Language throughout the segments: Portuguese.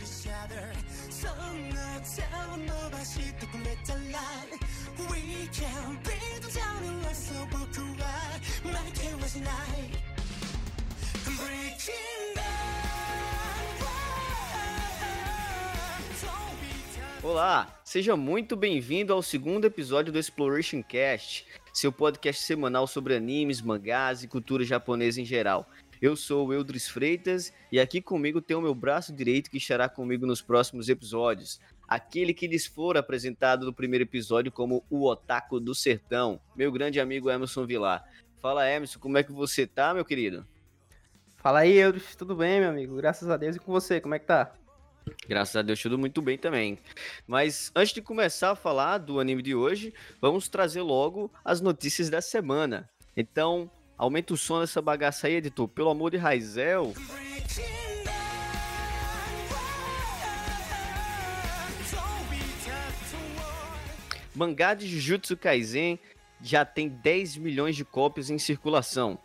each other. So tell no bashi to let line. We be the town so book My care was night. Breaking Olá, seja muito bem-vindo ao segundo episódio do Exploration Cast, seu podcast semanal sobre animes, mangás e cultura japonesa em geral. Eu sou o Eldris Freitas e aqui comigo tem o meu braço direito que estará comigo nos próximos episódios. Aquele que lhes for apresentado no primeiro episódio como o Otaku do Sertão, meu grande amigo Emerson Vilar. Fala Emerson, como é que você tá, meu querido? Fala aí, Eldris, tudo bem, meu amigo? Graças a Deus e com você, como é que tá? Graças a Deus, tudo muito bem também. Mas antes de começar a falar do anime de hoje, vamos trazer logo as notícias da semana. Então, Aumenta o som dessa bagaça aí, editor. Pelo amor de Raizel. Mangá de Jujutsu Kaisen já tem 10 milhões de cópias em circulação.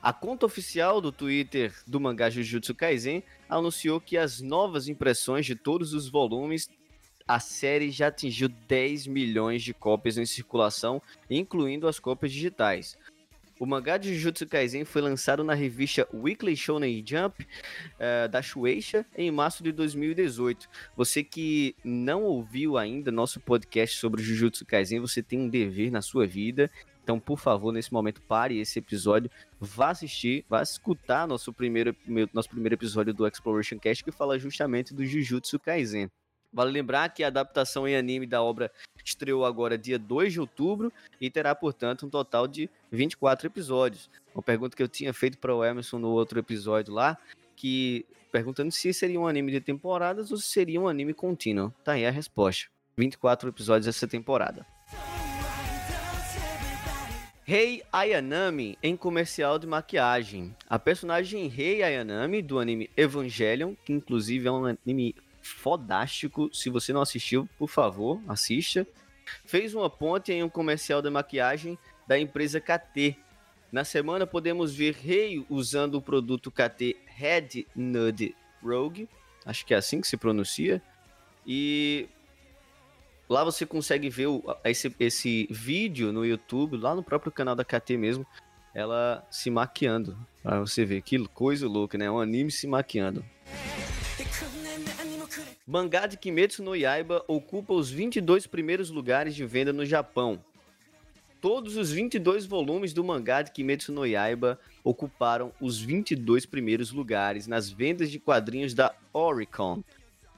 A conta oficial do Twitter do mangá Jujutsu Kaisen anunciou que as novas impressões de todos os volumes a série já atingiu 10 milhões de cópias em circulação, incluindo as cópias digitais. O mangá de Jujutsu Kaisen foi lançado na revista Weekly Shonen Jump uh, da Shueisha em março de 2018. Você que não ouviu ainda nosso podcast sobre Jujutsu Kaisen, você tem um dever na sua vida. Então, por favor, nesse momento, pare esse episódio, vá assistir, vá escutar nosso primeiro, nosso primeiro episódio do Exploration Cast que fala justamente do Jujutsu Kaisen. Vale lembrar que a adaptação em anime da obra estreou agora dia 2 de outubro e terá, portanto, um total de 24 episódios. Uma pergunta que eu tinha feito para o Emerson no outro episódio lá, que perguntando se seria um anime de temporadas ou se seria um anime contínuo. Tá aí a resposta. 24 episódios essa temporada. Rei Ayanami em comercial de maquiagem. A personagem Rei Ayanami do anime Evangelion, que inclusive é um anime fodástico. Se você não assistiu, por favor, assista. Fez uma ponte em um comercial de maquiagem da empresa KT. Na semana podemos ver Rei usando o produto KT Head Nude Rogue, acho que é assim que se pronuncia. E lá você consegue ver esse, esse vídeo no YouTube, lá no próprio canal da KT mesmo, ela se maquiando. Pra você ver que coisa louca, né? Um anime se maquiando. Mangá de Kimetsu no Yaiba ocupa os 22 primeiros lugares de venda no Japão. Todos os 22 volumes do mangá de Kimetsu no Yaiba ocuparam os 22 primeiros lugares nas vendas de quadrinhos da Oricon,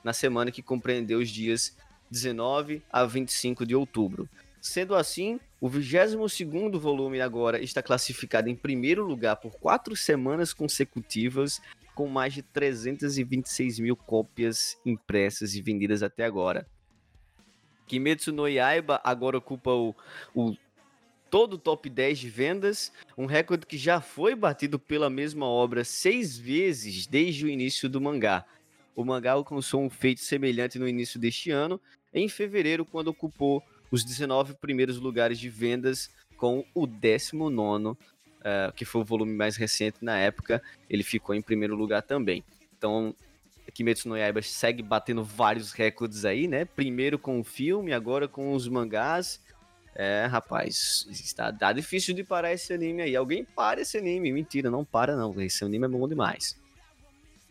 na semana que compreendeu os dias 19 a 25 de outubro. Sendo assim, o 22º volume agora está classificado em primeiro lugar por quatro semanas consecutivas com mais de 326 mil cópias impressas e vendidas até agora. Kimetsu no Yaiba agora ocupa o, o todo o top 10 de vendas, um recorde que já foi batido pela mesma obra seis vezes desde o início do mangá. O mangá alcançou um feito semelhante no início deste ano, em fevereiro, quando ocupou os 19 primeiros lugares de vendas com o 19 uh, que foi o volume mais recente na época, ele ficou em primeiro lugar também. Então, Kimetsu no Yaiba segue batendo vários recordes aí, né? Primeiro com o filme, agora com os mangás. É, rapaz, está tá difícil de parar esse anime aí. Alguém para esse anime. Mentira, não para não. Esse anime é bom demais.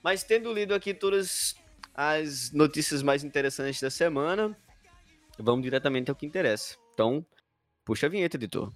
Mas tendo lido aqui todas as notícias mais interessantes da semana, vamos diretamente ao que interessa. Então, puxa a vinheta, editor.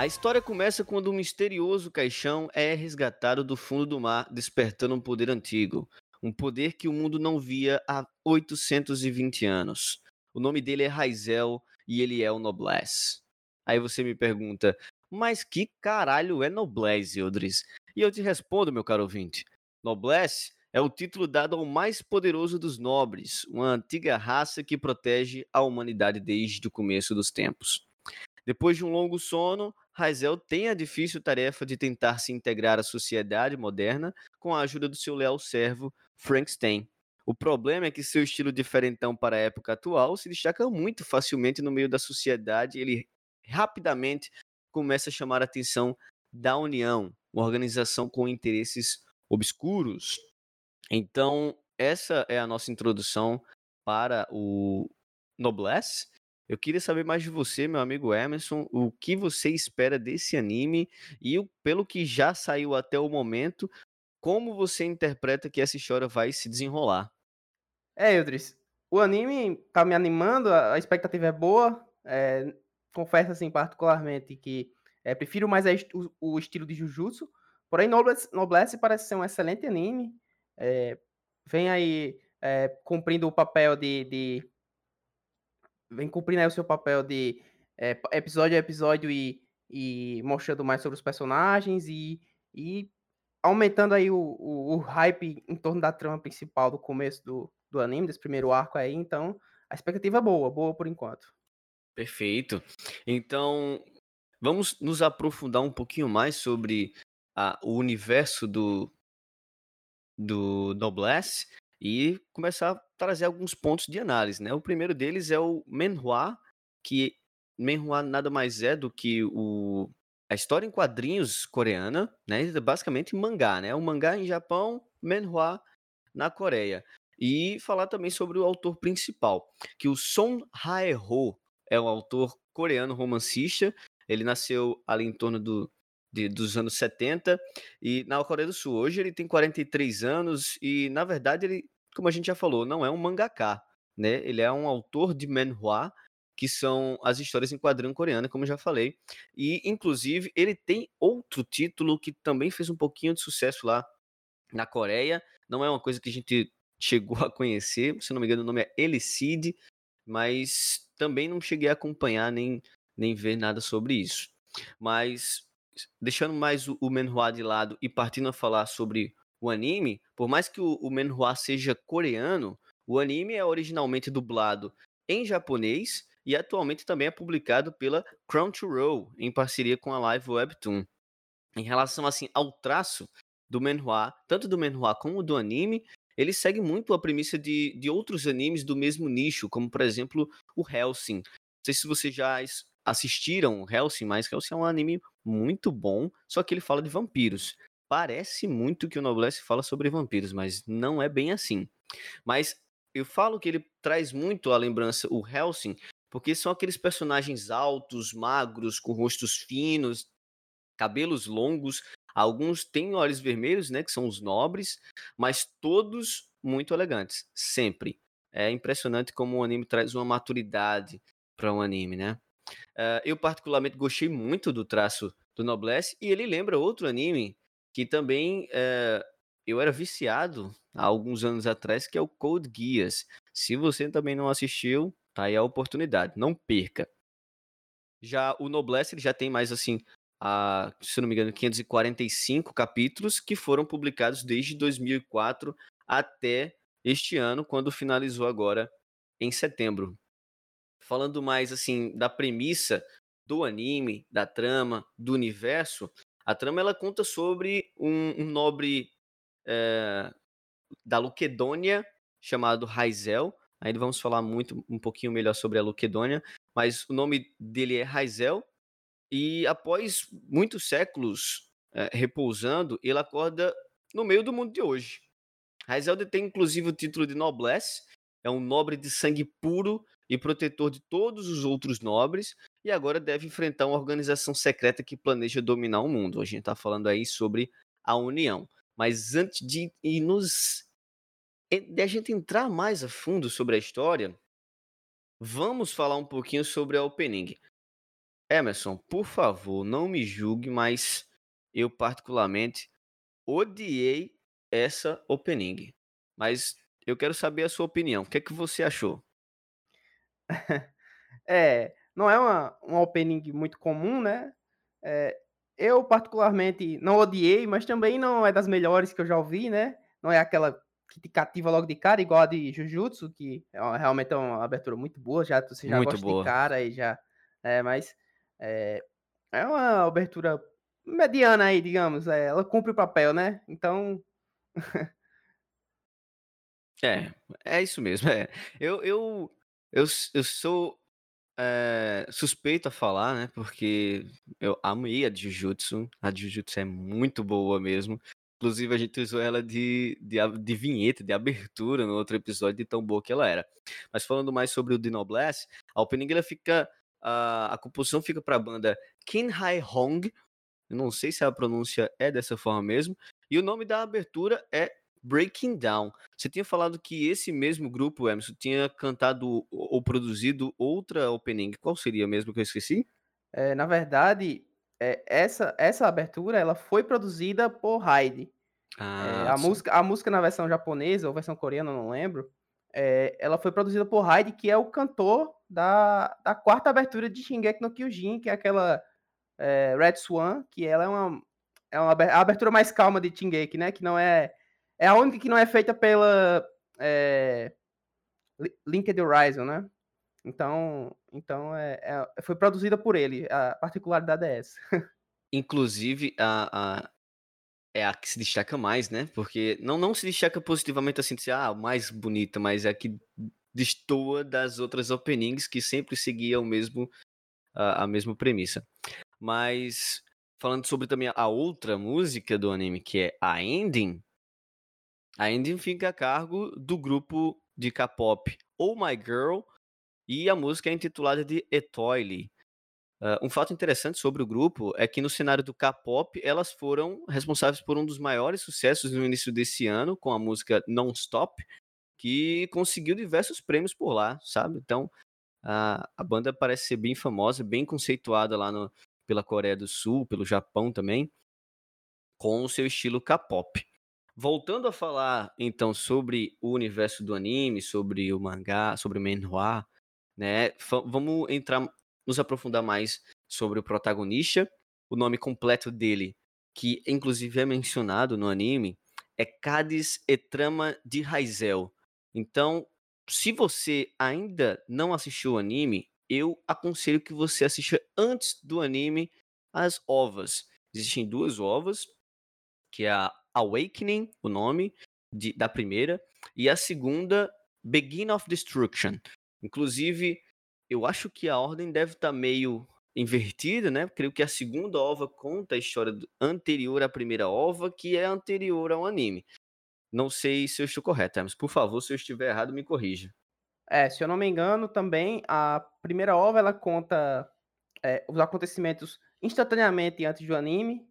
A história começa quando um misterioso caixão é resgatado do fundo do mar, despertando um poder antigo. Um poder que o mundo não via há 820 anos. O nome dele é Raizel e ele é o Noblesse. Aí você me pergunta, mas que caralho é Noblesse, Eldris? E eu te respondo, meu caro ouvinte. Noblesse é o título dado ao mais poderoso dos nobres, uma antiga raça que protege a humanidade desde o começo dos tempos. Depois de um longo sono, Raizel tem a difícil tarefa de tentar se integrar à sociedade moderna com a ajuda do seu leal servo, Frank Stein, O problema é que seu estilo diferentão para a época atual se destaca muito facilmente no meio da sociedade. Ele rapidamente começa a chamar a atenção da União, uma organização com interesses obscuros. Então, essa é a nossa introdução para o Noblesse. Eu queria saber mais de você, meu amigo Emerson, o que você espera desse anime e, pelo que já saiu até o momento, como você interpreta que essa história vai se desenrolar? É, Eudris, o anime tá me animando, a expectativa é boa. É, confesso, assim, particularmente, que é, prefiro mais o, o, estilo de Jujutsu. Porém, Noblesse, Noblesse parece ser um excelente anime. É, vem aí é, cumprindo o papel de, de, Vem cumprindo aí o seu papel de é, episódio a episódio e, e mostrando mais sobre os personagens e, e aumentando aí o, o, o, hype em torno da trama principal do começo do, do anime, desse primeiro arco aí. Então, a expectativa é boa, boa por enquanto. Perfeito. Então, vamos nos aprofundar um pouquinho mais sobre a, o universo do, do Noblesse e começar trazer alguns pontos de análise. Né? O primeiro deles é o Menhua, que Menhua nada mais é do que o a história em quadrinhos coreana, né? Basicamente mangá, né? O mangá em Japão, manhwa na Coreia. E falar também sobre o autor principal, que o Son Hae-ho é um autor coreano romancista. Ele nasceu ali em torno do, de, dos anos 70 e na Coreia do Sul. Hoje ele tem 43 anos e, na verdade, ele, como a gente já falou, não é um mangaká, né? Ele é um autor de manhwa que são as histórias em quadrinho coreana, como já falei. E, inclusive, ele tem outro título que também fez um pouquinho de sucesso lá na Coreia. Não é uma coisa que a gente chegou a conhecer, se não me engano, o nome é Elicide, mas também não cheguei a acompanhar nem, nem ver nada sobre isso. Mas, deixando mais o, o Menhua de lado e partindo a falar sobre o anime, por mais que o, o Menhua seja coreano, o anime é originalmente dublado em japonês e atualmente também é publicado pela Crunchyroll, em parceria com a Live Webtoon. Em relação assim ao traço do manhwa, tanto do manhwa como do anime, ele segue muito a premissa de, de outros animes do mesmo nicho, como por exemplo o Hellsing. Não sei se vocês já assistiram Hellsing, mas Hellsing é um anime muito bom, só que ele fala de vampiros. Parece muito que o Noblesse fala sobre vampiros, mas não é bem assim. Mas eu falo que ele traz muito a lembrança, o Hellsing, porque são aqueles personagens altos, magros, com rostos finos, cabelos longos. Alguns têm olhos vermelhos, né, que são os nobres, mas todos muito elegantes, sempre. É impressionante como o anime traz uma maturidade para um anime, né? Uh, eu particularmente gostei muito do traço do Noblesse e ele lembra outro anime que também uh, eu era viciado há alguns anos atrás, que é o Code Geass. Se você também não assistiu, Tá aí a oportunidade, não perca. Já o Noblesse, ele já tem mais assim, a, se não me engano, 545 capítulos que foram publicados desde 2004 até este ano, quando finalizou agora em setembro. Falando mais assim da premissa do anime, da trama, do universo, a trama ela conta sobre um, um nobre é, da Luquedônia chamado Raizel, Ainda vamos falar muito um pouquinho melhor sobre a Luquedônia, mas o nome dele é Raizel e após muitos séculos é, repousando, ele acorda no meio do mundo de hoje. Raizel detém inclusive o título de noblesse, é um nobre de sangue puro e protetor de todos os outros nobres, e agora deve enfrentar uma organização secreta que planeja dominar o mundo. A gente está falando aí sobre a União. Mas antes de nos de a gente entrar mais a fundo sobre a história, vamos falar um pouquinho sobre a opening. Emerson, por favor, não me julgue, mas eu particularmente odiei essa opening. Mas eu quero saber a sua opinião. O que é que você achou? é, não é uma, uma opening muito comum, né? É, eu particularmente não odiei, mas também não é das melhores que eu já ouvi, né? Não é aquela que te cativa logo de cara, igual a de Jujutsu, que é uma, realmente é uma abertura muito boa, já você já muito gosta boa. de cara e já. É, mas é, é uma abertura mediana aí, digamos. É, ela cumpre o papel, né? Então. É, é isso mesmo. É. Eu, eu, eu, eu sou é, suspeito a falar, né? Porque eu amei a Jujutsu. A Jujutsu é muito boa mesmo. Inclusive, a gente usou ela de, de, de vinheta, de abertura no outro episódio, de tão boa que ela era. Mas falando mais sobre o Dinoblast, a opening ela fica. A, a composição fica para a banda Kin Hai Hong. Eu não sei se a pronúncia é dessa forma mesmo. E o nome da abertura é Breaking Down. Você tinha falado que esse mesmo grupo, Emerson, tinha cantado ou produzido outra opening. Qual seria mesmo que eu esqueci? É, na verdade, é, essa, essa abertura ela foi produzida por Hyde. Ah, é, a, música, a música na versão japonesa ou versão coreana, não lembro, é, ela foi produzida por Hyde, que é o cantor da, da quarta abertura de Shingeki no Kyojin, que é aquela é, Red Swan, que ela é uma, é uma a abertura mais calma de Shingeki, né? Que não é é a única que não é feita pela é, Linked Horizon, né? Então, então é, é, foi produzida por ele. A particularidade é essa. Inclusive, a, a, é a que se destaca mais, né? Porque não, não se destaca positivamente assim, de ser ah, mais bonita, mas é a que destoa das outras openings que sempre seguiam mesmo, a, a mesma premissa. Mas falando sobre também a outra música do anime, que é a Ending, a ending fica a cargo do grupo de K-pop Oh My Girl e a música é intitulada de Etoile. Uh, um fato interessante sobre o grupo é que no cenário do K-pop elas foram responsáveis por um dos maiores sucessos no início desse ano com a música Non Stop, que conseguiu diversos prêmios por lá, sabe? Então a, a banda parece ser bem famosa, bem conceituada lá no, pela Coreia do Sul, pelo Japão também, com o seu estilo K-pop. Voltando a falar então sobre o universo do anime, sobre o mangá, sobre o manhwa, né? Vamos entrar, nos aprofundar mais sobre o protagonista. O nome completo dele, que inclusive é mencionado no anime, é Cades Etrama de Raizel. Então, se você ainda não assistiu o anime, eu aconselho que você assista antes do anime as ovas. Existem duas ovas, que é a Awakening, o nome de, da primeira, e a segunda, Begin of Destruction. Inclusive, eu acho que a ordem deve estar tá meio invertida, né? Creio que a segunda ova conta a história anterior à primeira ova, que é anterior ao anime. Não sei se eu estou correto, mas por favor, se eu estiver errado, me corrija. É, se eu não me engano, também a primeira ova ela conta é, os acontecimentos instantaneamente antes do anime,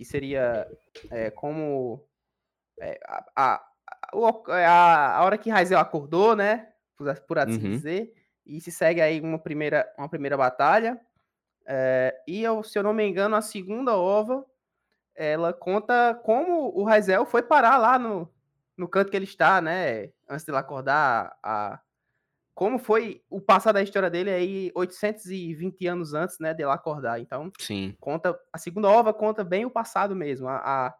que seria é, como é, a, a, a, a, hora que Raizel acordou, né? Por, por assim uhum. dizer, e se segue aí uma primeira, uma primeira batalha. É, e eu, se eu não me engano, a segunda ova ela conta como o Raizel foi parar lá no, no canto que ele está, né? Antes de ele acordar, a, como foi o passado da história dele aí 820 anos antes, né, dele acordar. Então, Sim. conta a segunda ova conta bem o passado mesmo. A, a,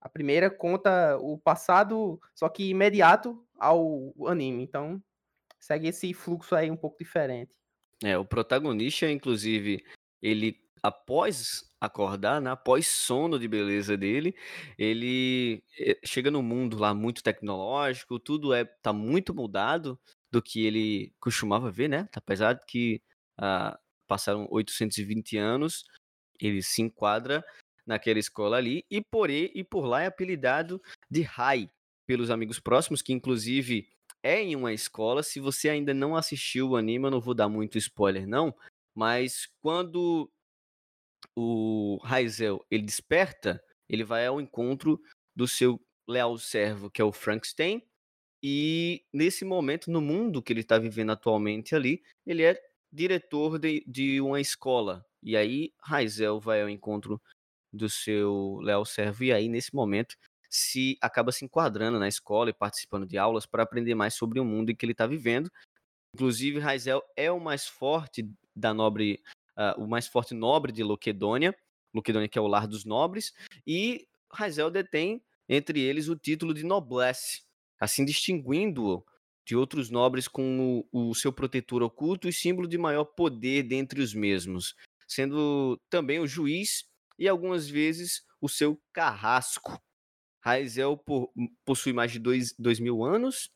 a, primeira conta o passado, só que imediato ao anime. Então, segue esse fluxo aí um pouco diferente. É, o protagonista, inclusive, ele após acordar, né, após sono de beleza dele, ele eh, chega no mundo lá muito tecnológico, tudo é tá muito mudado, do que ele costumava ver, né? Apesar de que ah, passaram 820 anos, ele se enquadra naquela escola ali e por, e por lá é apelidado de Rai pelos amigos próximos, que inclusive é em uma escola. Se você ainda não assistiu o anime, eu não vou dar muito spoiler não, mas quando o Raizel ele desperta, ele vai ao encontro do seu leal servo, que é o Frankenstein, e nesse momento, no mundo que ele está vivendo atualmente ali, ele é diretor de, de uma escola. E aí Raizel vai ao encontro do seu Léo Servo, e aí nesse momento se acaba se enquadrando na escola e participando de aulas para aprender mais sobre o mundo em que ele está vivendo. Inclusive, Raizel é o mais forte da nobre, uh, o mais forte nobre de Loquedônia, Loquedônia que é o lar dos nobres, e Raizel detém entre eles o título de noblesse, assim distinguindo-o de outros nobres com o, o, seu protetor oculto e símbolo de maior poder dentre os mesmos, sendo também o juiz e algumas vezes o seu carrasco. Raizel possui mais de dois, dois mil anos,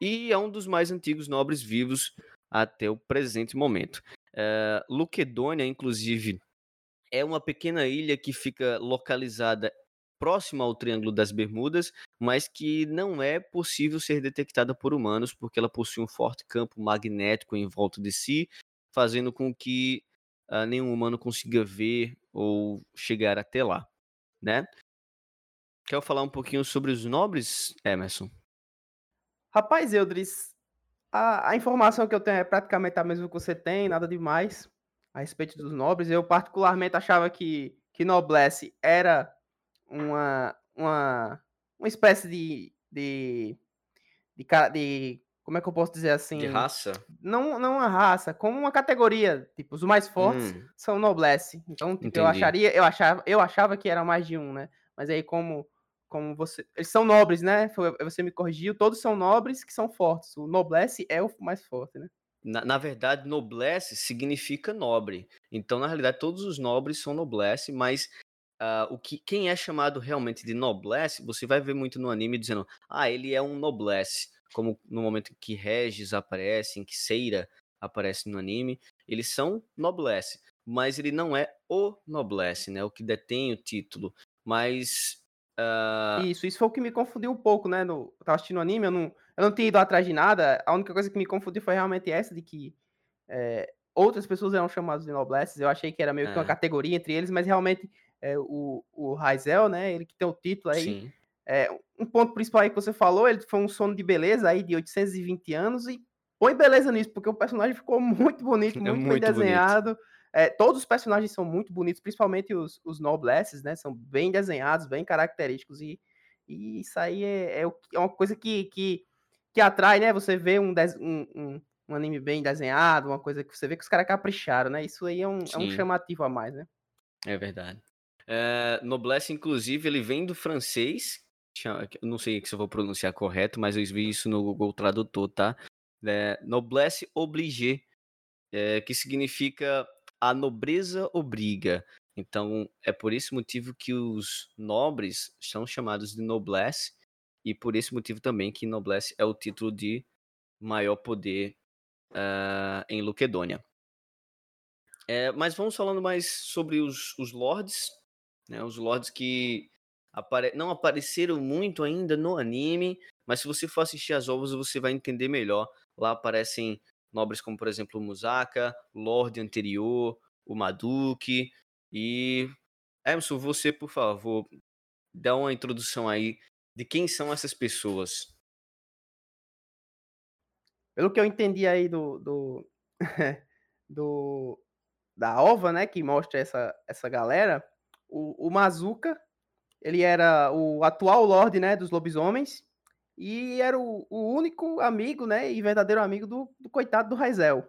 e é um dos mais antigos nobres vivos até o presente momento. Uh, Luquedônia, inclusive, é uma pequena ilha que fica localizada próxima ao Triângulo das Bermudas, mas que não é possível ser detectada por humanos, porque ela possui um forte campo magnético em volta de si, fazendo com que uh, nenhum humano consiga ver ou chegar até lá, né? Quer falar um pouquinho sobre os nobres, Emerson? Rapaz, Eudris, a, a informação que eu tenho é praticamente a mesma que você tem, nada demais a respeito dos nobres. Eu particularmente achava que, que noblesse era uma, uma, uma espécie de, de, de, de como é que eu posso dizer assim? De raça? Não, não uma raça, como uma categoria. Tipo, os mais fortes hum. são noblesse. Então, tipo, eu acharia, eu achava, eu achava que era mais de um, né? Mas aí, como, como você. Eles são nobres, né? Você me corrigiu, todos são nobres que são fortes. O noblesse é o mais forte, né? Na, na verdade, noblesse significa nobre. Então, na realidade, todos os nobres são noblesse, mas uh, o que, quem é chamado realmente de noblesse, você vai ver muito no anime dizendo, ah, ele é um noblesse como no momento em que Regis aparece, em que Seira aparece no anime, eles são noblesse, mas ele não é o noblesse, né? O que detém o título. Mas. Uh... Isso, isso foi o que me confundiu um pouco, né? No, eu tava assistindo o anime, eu não, eu não tinha ido atrás de nada. A única coisa que me confundiu foi realmente essa de que é, outras pessoas eram chamadas de noblesses. Eu achei que era meio que uma é. categoria entre eles, mas realmente é, o, o Raizel, né? Ele que tem o título aí. Sim é, um ponto principal aí que você falou, ele foi um sono de beleza aí de 820 anos e põe beleza nisso, porque o personagem ficou muito bonito, muito, é muito bem desenhado. É, todos os personagens são muito bonitos, principalmente os, os noblesses, né? São bem desenhados, bem característicos e, e isso aí é, é, é uma coisa que, que, que atrai, né? Você vê um, um, um, um, anime bem desenhado, uma coisa que você vê que os caras capricharam, né? Isso aí é um, é um chamativo a mais, né? É verdade. É, noblesse, inclusive, ele vem do francês, não sei se eu vou pronunciar correto, mas eu vi isso no Google Tradutor, tá? É, noblesse obligée, é, que significa a nobreza obriga. Então, é por esse motivo que os nobres são chamados de noblesse, e por esse motivo também que noblesse é o título de maior poder uh, em Luquedônia. É, mas vamos falando mais sobre os, os lords, né, os lords que apare... não apareceram muito ainda no anime, mas se você for assistir as ovas, você vai entender melhor. Lá aparecem nobres como, por exemplo, o Musaka, Lorde anterior, o Maduki e Emerson, você, por favor, dá uma introdução aí de quem são essas pessoas. Pelo que eu entendi aí do, do, do da ova, né, que mostra essa, essa galera, o, o Mazuka ele era o atual Lorde, né, dos lobisomens, e era o, o único amigo, né, e verdadeiro amigo do, do coitado do Raizel.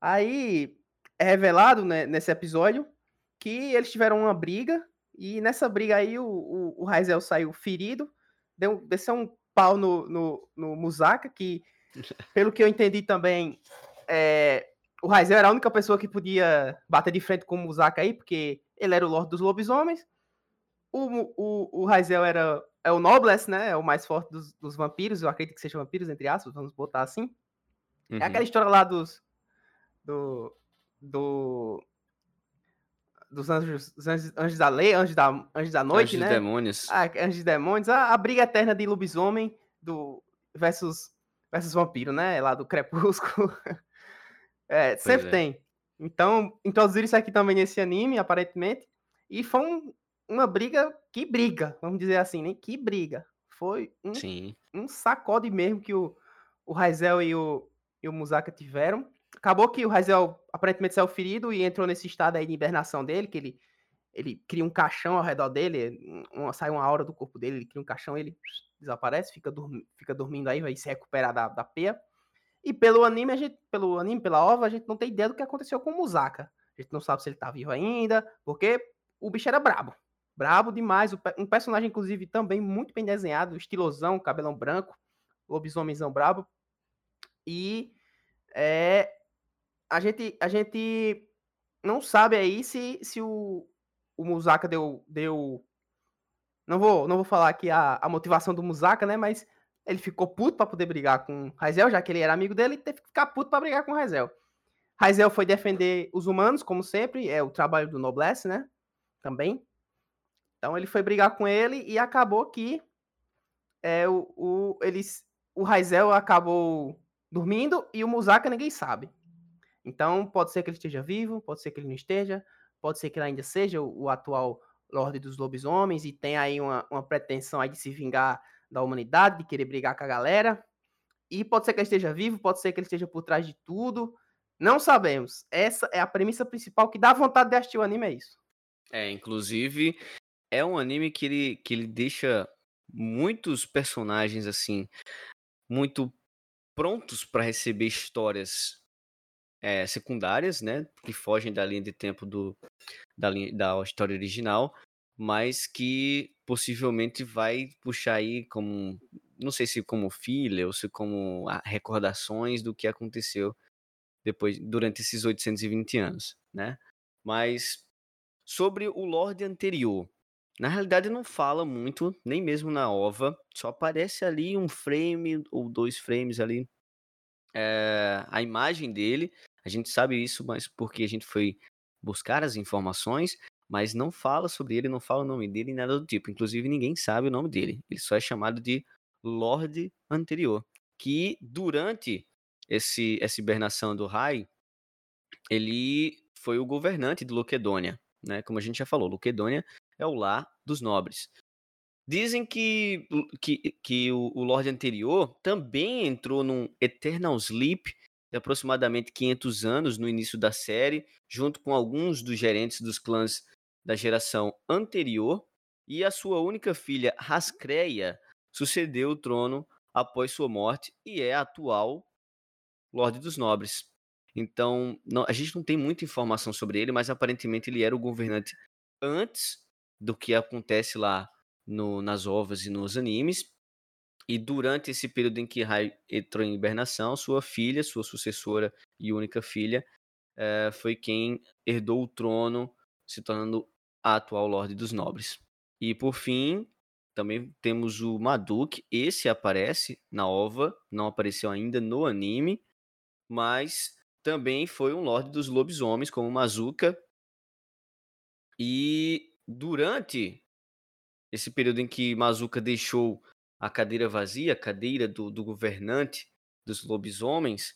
Aí é revelado né, nesse episódio que eles tiveram uma briga, e nessa briga aí o, o, o Raizel saiu ferido, deu, desceu um pau no, no, no Musaka, que, pelo que eu entendi também, é, o Raizel era a única pessoa que podia bater de frente com o Musaka aí, porque ele era o Lorde dos Lobisomens, o, o, o Raizel era é o Noblesse, né? É o mais forte dos, dos, vampiros. Eu acredito que seja vampiros, entre aspas, vamos botar assim. Uhum. É aquela história lá dos. Do. do dos anjos, anjos, anjos, da lei, anjos da, anjos da noite, anjos né? Demônios. Ah, anjos demônios. A, a, briga eterna de lobisomem do, versus, versus vampiro, né? Lá do crepúsculo. é, sempre é. tem. Então, introduziram isso aqui também nesse anime, aparentemente. E foi um, uma briga, que briga, vamos dizer assim, né? Que briga. Foi um, Sim. um sacode mesmo que o, o Raizel e o, e o Musaka tiveram. Acabou que o Raizel aparentemente saiu ferido e entrou nesse estado aí de hibernação dele, que ele, ele cria um caixão ao redor dele, uma, sai uma aura do corpo dele, ele cria um caixão, ele desaparece, fica, dormi, fica dormindo aí, vai se recuperar da, da peia. E pelo anime, a gente, pelo anime, pela ova, a gente não tem ideia do que aconteceu com o Musaka. A gente não sabe se ele tá vivo ainda, porque o bicho era brabo. Brabo demais. Um personagem, inclusive, também muito bem desenhado, estilosão, cabelão branco, lobisomenzão brabo. E é, a, gente, a gente não sabe aí se, se o, o Musaka deu, deu. Não vou, não vou falar aqui a, a motivação do Musaka, né? Mas ele ficou puto para poder brigar com Raizel, já que ele era amigo dele, e teve que ficar puto para brigar com Raizel. Raizel foi defender os humanos, como sempre, é o trabalho do Noblesse, né? Também. Então ele foi brigar com ele e acabou que é, o, o, eles, o Raizel acabou dormindo e o Musaka ninguém sabe. Então pode ser que ele esteja vivo, pode ser que ele não esteja, pode ser que ele ainda seja o, o atual Lorde dos Lobisomens e tem aí uma, uma pretensão aí de se vingar da humanidade, de querer brigar com a galera. E pode ser que ele esteja vivo, pode ser que ele esteja por trás de tudo. Não sabemos. Essa é a premissa principal que dá vontade de assistir o anime, é isso. É, inclusive, é um anime que ele, que ele deixa muitos personagens, assim, muito prontos para receber histórias é, secundárias, né? Que fogem da linha de tempo do, da, linha, da história original, mas que possivelmente vai puxar aí como, não sei se como filha ou se como recordações do que aconteceu depois durante esses 820 anos, né? Mas sobre o Lorde anterior, na realidade não fala muito, nem mesmo na OVA, só aparece ali um frame ou dois frames ali é, a imagem dele. A gente sabe isso, mas porque a gente foi buscar as informações, mas não fala sobre ele, não fala o nome dele, nada do tipo. Inclusive, ninguém sabe o nome dele. Ele só é chamado de Lorde Anterior. Que durante esse, essa hibernação do Rai, ele foi o governante de Luquedônia. Né? Como a gente já falou, Luquedônia é o lar dos nobres. Dizem que, que, que o, o Lorde anterior também entrou num Eternal Sleep de aproximadamente 500 anos no início da série, junto com alguns dos gerentes dos clãs da geração anterior, e a sua única filha, Rascreia, sucedeu o trono após sua morte e é a atual Lorde dos Nobres. Então, não, a gente não tem muita informação sobre ele, mas aparentemente ele era o governante antes do que acontece lá no, nas ovas e nos animes. E durante esse período em que Rai entrou em hibernação, sua filha, sua sucessora e única filha, é, foi quem herdou o trono, se tornando a atual Lorde dos Nobres. E por fim, também temos o Maduk. Esse aparece na OVA, não apareceu ainda no anime, mas também foi um Lorde dos Lobisomens, como Mazuka. E durante esse período em que Mazuka deixou a cadeira vazia, a cadeira do, do governante dos lobisomens,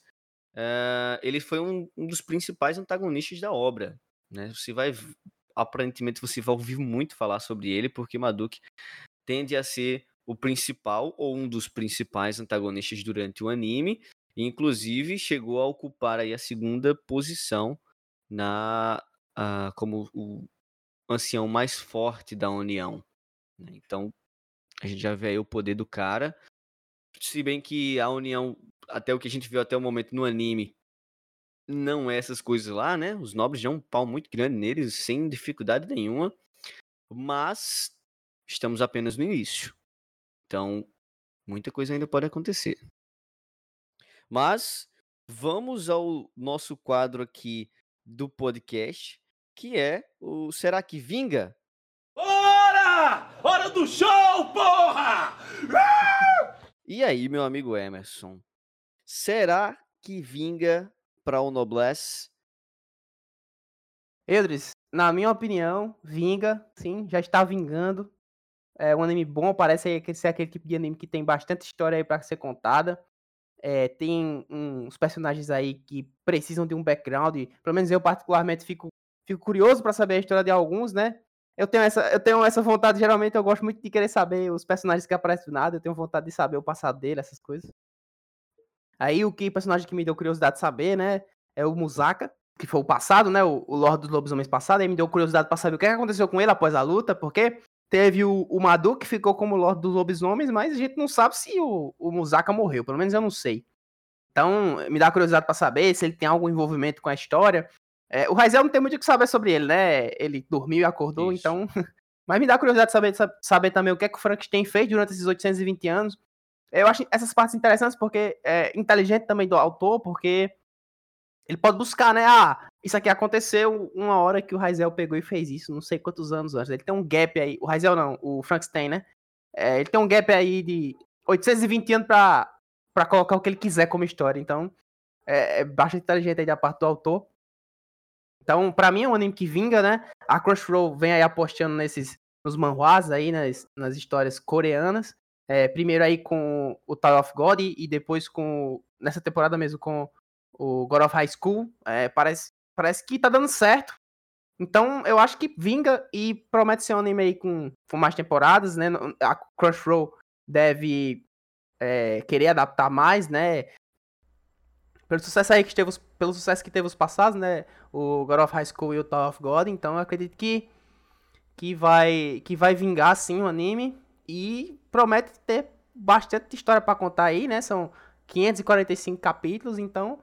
uh, ele foi um, um, dos principais antagonistas da obra. Né? Você vai, aparentemente, você vai ouvir muito falar sobre ele, porque Maduk tende a ser o principal ou um dos principais antagonistas durante o anime, e inclusive chegou a ocupar aí a segunda posição na uh, como o ancião mais forte da União. Né? Então a gente já vê aí o poder do cara. Se bem que a União, até o que a gente viu até o momento no anime, não é essas coisas lá, né? Os nobres já um pau muito grande neles, sem dificuldade nenhuma. Mas estamos apenas no início. Então, muita coisa ainda pode acontecer. Mas vamos ao nosso quadro aqui do podcast, que é o Será que Vinga? Hora do show, porra! E aí, meu amigo Emerson? Será que vinga para o Noblesse? Edris, na minha opinião, vinga, sim, já está vingando. É um anime bom, parece ser aquele tipo de anime que tem bastante história aí para ser contada. É, tem uns personagens aí que precisam de um background. Pelo menos eu, particularmente, fico, fico curioso para saber a história de alguns, né? Eu tenho, essa, eu tenho essa vontade, geralmente eu gosto muito de querer saber os personagens que aparecem do nada, eu tenho vontade de saber o passado dele, essas coisas. Aí o que personagem que me deu curiosidade de saber, né, é o Musaka, que foi o passado, né, o, o Lorde dos Lobisomens passado, aí me deu curiosidade para saber o que aconteceu com ele após a luta, porque teve o, o Madu que ficou como Lorde dos Lobisomens, mas a gente não sabe se o, o Musaka morreu, pelo menos eu não sei. Então, me dá curiosidade para saber se ele tem algum envolvimento com a história. É, o Raizel não tem muito o que saber sobre ele, né? Ele dormiu e acordou, Isso. então. Mas me dá curiosidade de saber, saber também o que é que o Frankenstein fez durante esses 820 anos. Eu acho essas partes interessantes porque é inteligente também do autor, porque ele pode buscar, né? Ah, isso aqui aconteceu uma hora que o Raizel pegou e fez isso, não sei quantos anos antes. Ele tem um gap aí. O Raizel não, o Frankenstein, né? É, ele tem um gap aí de 820 anos pra, pra colocar o que ele quiser como história. Então, é, é bastante inteligente aí da parte do autor. Então, pra mim é um anime que vinga, né? A Crunchyroll vem aí apostando nesses nos manhwas aí, nas, nas histórias coreanas. É, primeiro aí com o Tower of God e, depois com, nessa temporada mesmo, com o God of High School. É, parece, parece que tá dando certo. Então, eu acho que vinga e promete ser um anime aí com, com mais temporadas, né? A Crunchyroll deve é, querer adaptar mais, né? Pelo sucesso aí que teve, pelo sucesso que teve os passados, né? O God of High School e o Tower of God. Então, eu acredito que que vai que vai vingar sim o anime e promete ter bastante história para contar aí, né? São 545 capítulos, então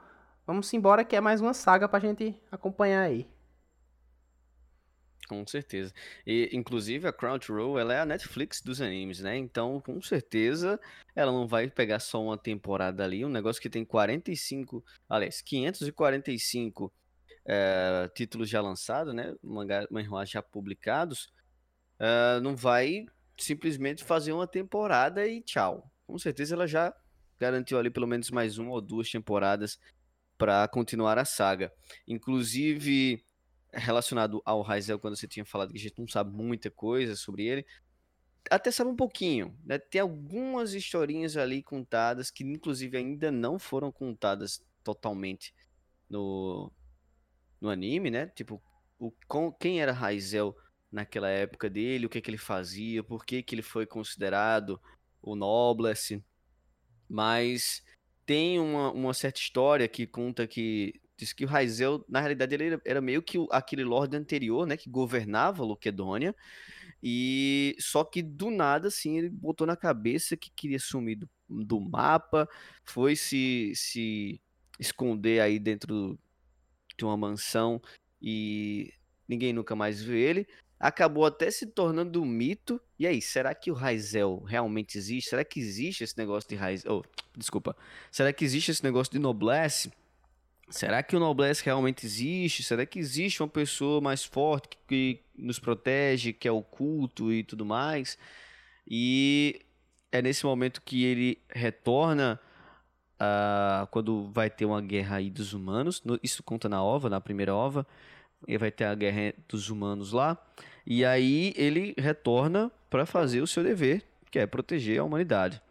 vamos embora que é mais uma saga pra gente acompanhar aí. Com certeza. E, inclusive, a Crunchyroll, ela é a Netflix dos animes, né? Então, com certeza, ela não vai pegar só uma temporada ali, um negócio que tem 45, aliás, 545 é, títulos já lançados, né? Mangá, manhwas já publicados, uh, não vai simplesmente fazer uma temporada e tchau. Com certeza ela já garantiu ali pelo menos mais uma ou duas temporadas para continuar a saga. Inclusive, relacionado ao Raizel, quando você tinha falado que a gente não sabe muita coisa sobre ele, até sabe um pouquinho, né? Tem algumas historinhas ali contadas que, inclusive, ainda não foram contadas totalmente no, no anime, né? Tipo, o, com, quem era Raizel naquela época dele, o que, que ele fazia, por que, que ele foi considerado o Noblesse. Mas tem uma, uma certa história que conta que diz que o Raizel, na realidade, ele era meio que aquele lord anterior, né, que governava Loquedônia, e só que do nada, assim, ele botou na cabeça que queria sumir do, do mapa, foi se, se esconder aí dentro de uma mansão e ninguém nunca mais viu ele acabou até se tornando um mito. E aí, será que o Raizel realmente existe? Será que existe esse negócio de Raizel? Oh, desculpa. Será que existe esse negócio de Noblesse? Será que o Noblesse realmente existe? Será que existe uma pessoa mais forte que, que nos protege, que é o culto e tudo mais? E é nesse momento que ele retorna uh, quando vai ter uma guerra aí dos humanos. Isso conta na ova, na primeira ova. E vai ter a guerra dos humanos lá. E aí ele retorna para fazer o seu dever, que é proteger a humanidade.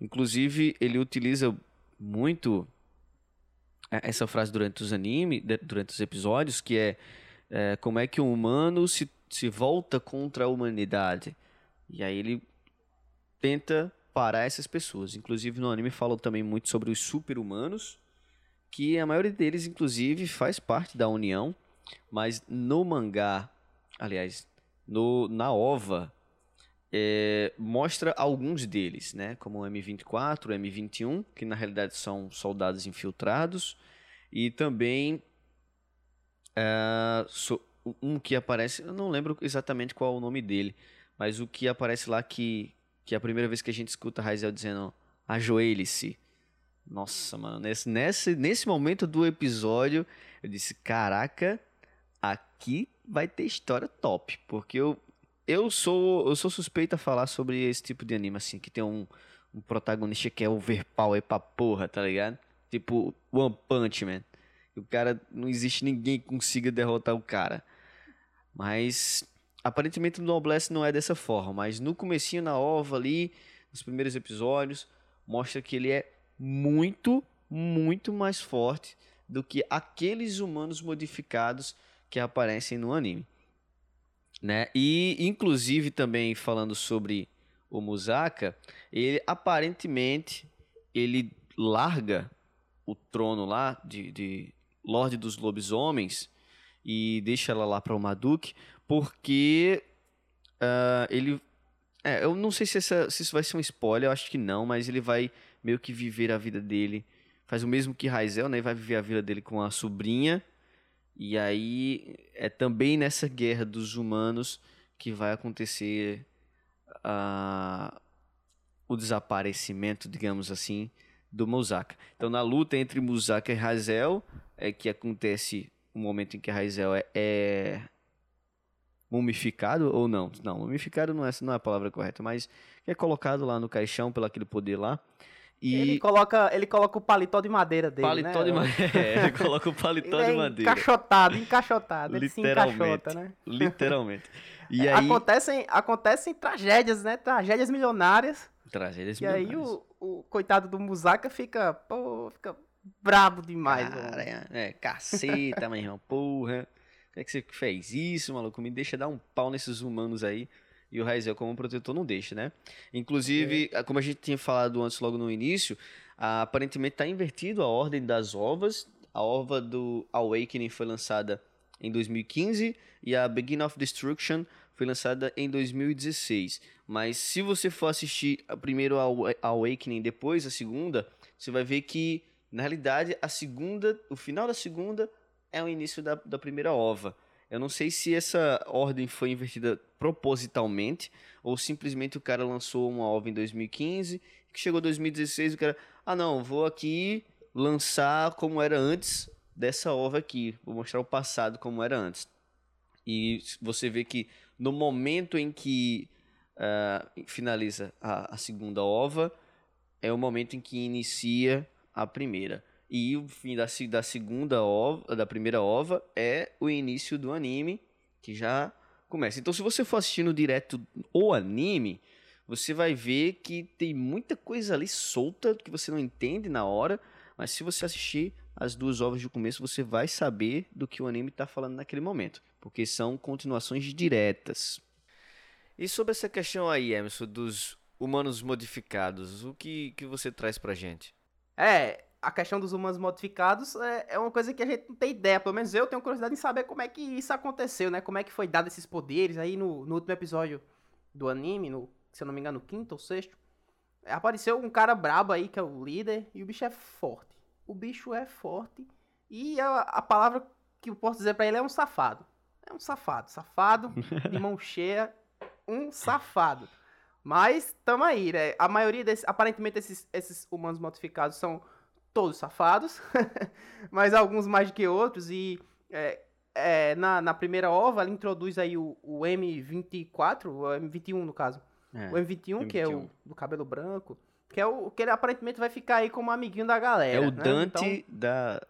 Inclusive, ele utiliza muito essa frase durante os animes, durante os episódios, que é, é, como é que o humano se, se volta contra a humanidade. E aí ele tenta parar essas pessoas. Inclusive no anime falam também muito sobre os super-humanos, que a maioria deles, inclusive, faz parte da União, mas no mangá, aliás, no, na OVA, é, mostra alguns deles, né? Como o M24, o M21, que na realidade são soldados infiltrados, e também é, so, um que aparece, eu não lembro exatamente qual é o nome dele, mas o que aparece lá que, que é a primeira vez que a gente escuta Raizel dizendo ajoelhe-se. Nossa, mano, nesse, nesse, nesse momento do episódio, eu disse, caraca, aqui vai ter história top, porque eu eu sou eu sou suspeito a falar sobre esse tipo de anime assim, que tem um, um protagonista que é overpower pra porra, tá ligado? Tipo One Punch Man. O cara não existe ninguém que consiga derrotar o cara. Mas aparentemente o Noblesse não é dessa forma, mas no comecinho na ova ali, nos primeiros episódios, mostra que ele é muito, muito mais forte do que aqueles humanos modificados que aparecem no anime. Né? E, inclusive, também falando sobre o Musaka, ele aparentemente ele larga o trono lá de, de Lorde dos Lobisomens e deixa ela lá para o Maduk, porque uh, ele. É, eu não sei se, essa, se isso vai ser um spoiler, eu acho que não, mas ele vai meio que viver a vida dele. Faz o mesmo que Raizel, né? Vai viver a vida dele com a sobrinha e aí é também nessa guerra dos humanos que vai acontecer uh, o desaparecimento, digamos assim, do Musaka. Então, na luta entre Musaka e Razel, é que acontece o momento em que Razel é, é mumificado ou não? Não, mumificado não é, não é a palavra correta, mas é colocado lá no caixão pelo aquele poder lá. E ele coloca, ele coloca o paletó de madeira dele, paletó né? de madeira. É, ele coloca o paletó ele de é madeira. Encaixotado, encaixotado. Ele se encaixota, né? Literalmente. E aí, acontecem, acontecem tragédias, né? Tragédias milionárias. tragédias E aí milionárias. o, o coitado do Musaka fica, pô, fica brabo demais. Cara, mano. é, é, caceta, meu irmão, porra. Como é que você fez isso, maluco? Me deixa dar um pau nesses humanos aí. E o Raizel, como protetor, não deixa, né? Inclusive, É. como a gente tinha falado antes, logo no início, ah, aparentemente tá invertido a ordem das ovas. A ova do Awakening foi lançada em 2015 e a Begin of Destruction foi lançada em 2016. Mas se você for assistir a primeiro a Awakening depois a segunda, você vai ver que na realidade a segunda, o final da segunda é o início da, da primeira ova. Eu não sei se essa ordem foi invertida propositalmente ou simplesmente o cara lançou uma ova em 2015, que chegou 2016 o cara, ah não, vou aqui lançar como era antes dessa ova aqui, vou mostrar o passado como era antes. E você vê que no momento em que ah, finaliza a, a segunda ova, é o momento em que inicia a primeira. E o fim da, da segunda ova, da primeira ova, é o início do anime, que já começa. Então, se você for assistindo direto o anime, você vai ver que tem muita coisa ali solta que você não entende na hora, mas se você assistir as duas ovas do começo, você vai saber do que o anime está falando naquele momento, porque são continuações diretas. E sobre essa questão aí, Emerson, dos humanos modificados, o que, que você traz pra gente? É, a questão dos humanos modificados é, é uma coisa que a gente não tem ideia. Pelo menos eu tenho curiosidade em saber como é que isso aconteceu, né? Como é que foi dado esses poderes. Aí no, no último episódio do anime, no, se eu não me engano, no quinto ou sexto, apareceu um cara brabo aí, que é o líder, e o bicho é forte. O bicho é forte. E a, a palavra que eu posso dizer pra ele é um safado. É um safado. Safado, de mão cheia, um safado. Mas tamo aí, né? A maioria desses, aparentemente esses, esses humanos modificados são todos safados, mas alguns mais do que outros. E é, é, na, na primeira ova, ela introduz aí o, o M24, o M21 no caso. É, o M21, que é o M21. do cabelo branco, que é o que ele aparentemente vai ficar aí como amiguinho da galera. é o né? Dante Então, da.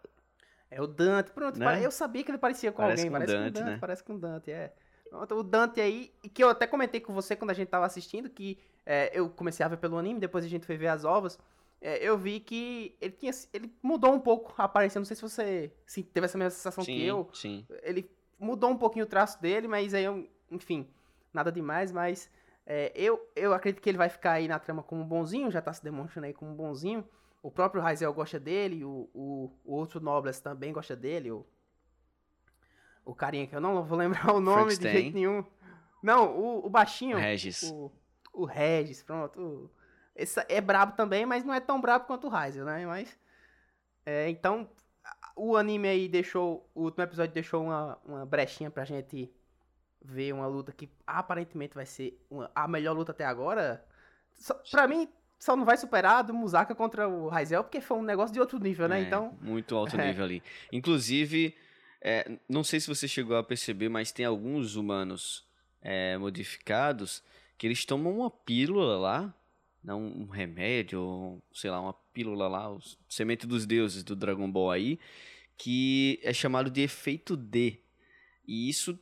é o Dante. Pronto, Né? eu sabia que ele parecia com Parece alguém. com parece Dante, com o Dante, né? parece com o Dante, é. O Dante aí, e que eu até comentei com você quando a gente tava assistindo, que é, eu comecei a ver pelo anime, depois a gente foi ver as ovas. É, eu vi que ele tinha. Ele mudou um pouco a aparência. Não sei se você se teve essa mesma sensação que Sim, eu. sim. Ele mudou um pouquinho o traço dele, mas aí eu, enfim, nada demais, mas é, eu, eu acredito que ele vai ficar aí na trama como bonzinho, já tá se demonstrando aí como bonzinho. O próprio Raizel gosta dele, o, o, o outro Nobles também gosta dele, o, o carinha que eu não vou lembrar o nome de Frankenstein. jeito nenhum. Não, o, o baixinho. Regis. O, o Regis, pronto. o- esse é brabo também, mas não é tão brabo quanto o Raizel, né? Mas. é, então, o anime aí deixou. O último episódio deixou uma, uma brechinha pra gente ver uma luta que aparentemente vai ser uma- a melhor luta até agora. Só, pra mim, só não vai superar a do Musaka contra o Raizel, porque foi um negócio de outro nível, né? É, Então. Muito alto É. nível ali. Inclusive, é, não sei se você chegou a perceber, mas tem alguns humanos é, modificados que eles tomam uma pílula lá, um remédio, sei lá, uma pílula lá, o semente dos deuses do Dragon Ball aí, que é chamado de efeito D. E isso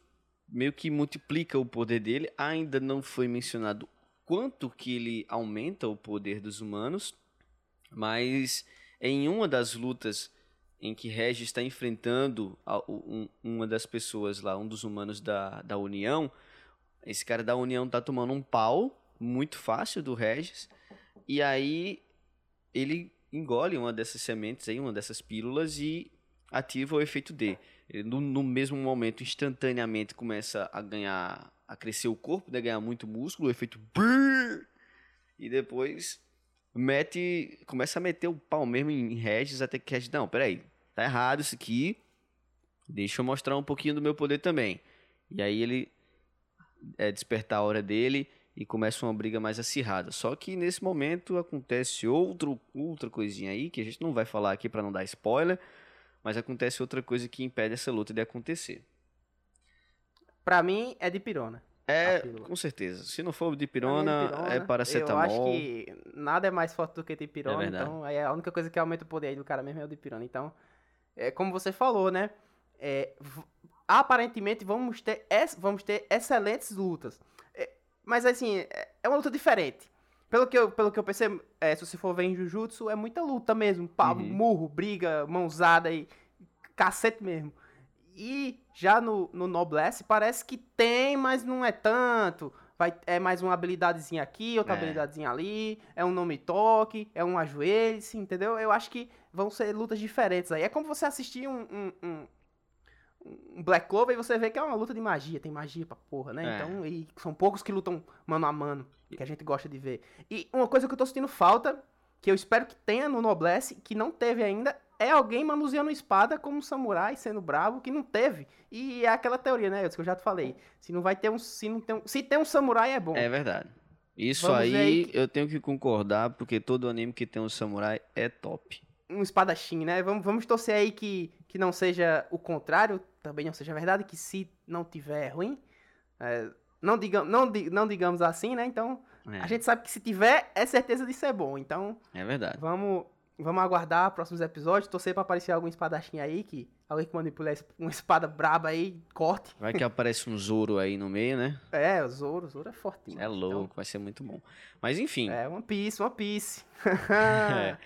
meio que multiplica o poder dele. Ainda não foi mencionado quanto que ele aumenta o poder dos humanos, mas em uma das lutas em que Regis está enfrentando a- um- uma das pessoas lá, um dos humanos da, da União, esse cara da União tá tomando um pau muito fácil do Regis, e aí ele engole uma dessas sementes aí, uma dessas pílulas e ativa o efeito D. Ele, no, no mesmo momento, instantaneamente começa a ganhar, a crescer o corpo, né, ganhar muito músculo, o efeito brrr, e depois mete, começa a meter o pau mesmo em Regis até que Regis, não, peraí, tá errado isso aqui, deixa eu mostrar um pouquinho do meu poder também. E aí ele é, despertar a hora dele e começa uma briga mais acirrada. Só que nesse momento acontece outro, outra coisinha aí, que a gente não vai falar aqui para não dar spoiler, mas acontece outra coisa que impede essa luta de acontecer. Pra mim, é de pirona. É, com certeza. Se não for de mim pirona, é paracetamol. Eu acho que nada é mais forte do que dipirona, É verdade. então aí a única coisa que aumenta o poder aí do cara mesmo é o dipirona. Então, é como você falou, né? É, aparentemente vamos ter, vamos ter excelentes lutas. Mas assim, é é uma luta diferente. Pelo que eu, pelo que eu percebo, é, se você for ver em Jujutsu, é muita luta mesmo. Pau, Uhum. murro, briga, mãozada e cacete mesmo. E já no, no Noblesse parece que tem, mas não é tanto. Vai, é mais uma habilidadezinha aqui, outra É. habilidadezinha ali, é um nome toque, é um ajoelhe-se, entendeu? Eu acho que vão ser lutas diferentes aí. É como você assistir um, um- um Black Clover e você vê que é uma luta de magia, tem magia pra porra, né? É. Então, e são poucos que lutam mano a mano, que a gente gosta de ver. E uma coisa que eu tô sentindo falta, que eu espero que tenha no Noblesse, que não teve ainda, é alguém manuseando espada como um samurai, sendo bravo, que não teve. E é aquela teoria, né, que eu já te falei. Se não vai ter um. Se, não tem um, se tem um samurai, é bom. É verdade. Isso Vamos aí aí eu tenho que concordar, porque todo anime que tem um samurai é top. um espadachim, né? Vamos, vamos torcer aí que, que não seja o contrário, também não seja verdade, que se não tiver é ruim. é, não, digam, não, não digamos assim, né? Então, É, a gente sabe que se tiver, é certeza de ser bom. Então, é verdade. vamos, vamos aguardar próximos episódios, torcer pra aparecer algum espadachim aí, que alguém que manipula es- uma espada braba aí, corte. Vai que aparece um Zoro aí no meio, né? É, o Zoro, o Zoro é fortinho. É louco, vai ser muito bom. Mas enfim, Então, é, One Piece, One Piece. É.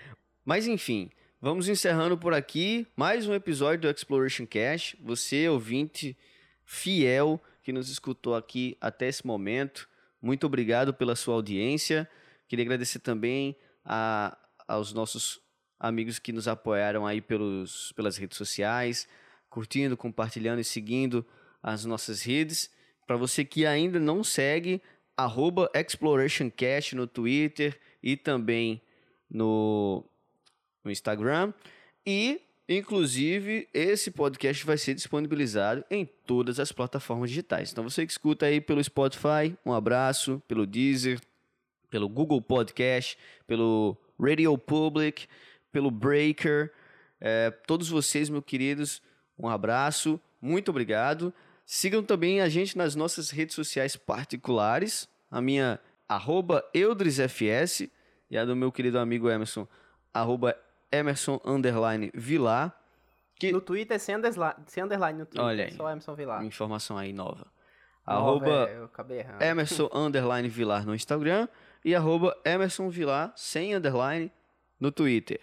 Mas enfim, vamos encerrando por aqui mais um episódio do Exploration Cash. Você, ouvinte fiel que nos escutou aqui até esse momento, muito obrigado pela sua audiência. Queria agradecer também a- aos nossos amigos que nos apoiaram aí pelos, pelas redes sociais, curtindo, compartilhando e seguindo as nossas redes. Para você que ainda não segue, arroba ExplorationCast no Twitter e também no, no Instagram. E, inclusive, esse podcast vai ser disponibilizado em todas as plataformas digitais. Então, você que escuta aí pelo Spotify, um abraço, pelo Deezer, pelo Google Podcast, pelo Radio Public, pelo Breaker. É, todos vocês, meus queridos, um abraço, muito obrigado. Sigam também a gente nas nossas redes sociais particulares, a minha arroba EudrisFS e a do meu querido amigo Emerson, arroba Emerson underline Vilar. Que, No Twitter, sem underline, sem underline no Twitter. Olha aí. Só Emerson Vilar. informação aí nova. Arroba é. Emerson underline Vilar no Instagram e arroba Emerson Vilar sem underline no Twitter.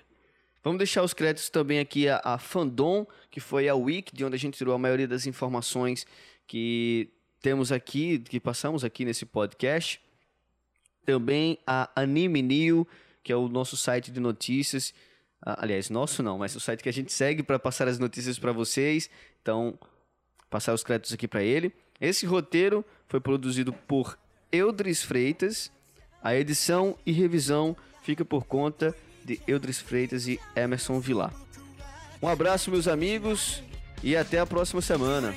Vamos deixar os créditos também aqui a, a Fandom, que foi a Wiki, de onde a gente tirou a maioria das informações que temos aqui, que passamos aqui nesse podcast. Também a Anime New, que é o nosso site de notícias. Ah, aliás, nosso não, mas o site que a gente segue para passar as notícias para vocês. Então, passar os créditos aqui para ele. Esse roteiro foi produzido por Eudris Freitas. A edição e revisão fica por conta de Eudris Freitas e Emerson Vilar. Um abraço, meus amigos, e até a próxima semana.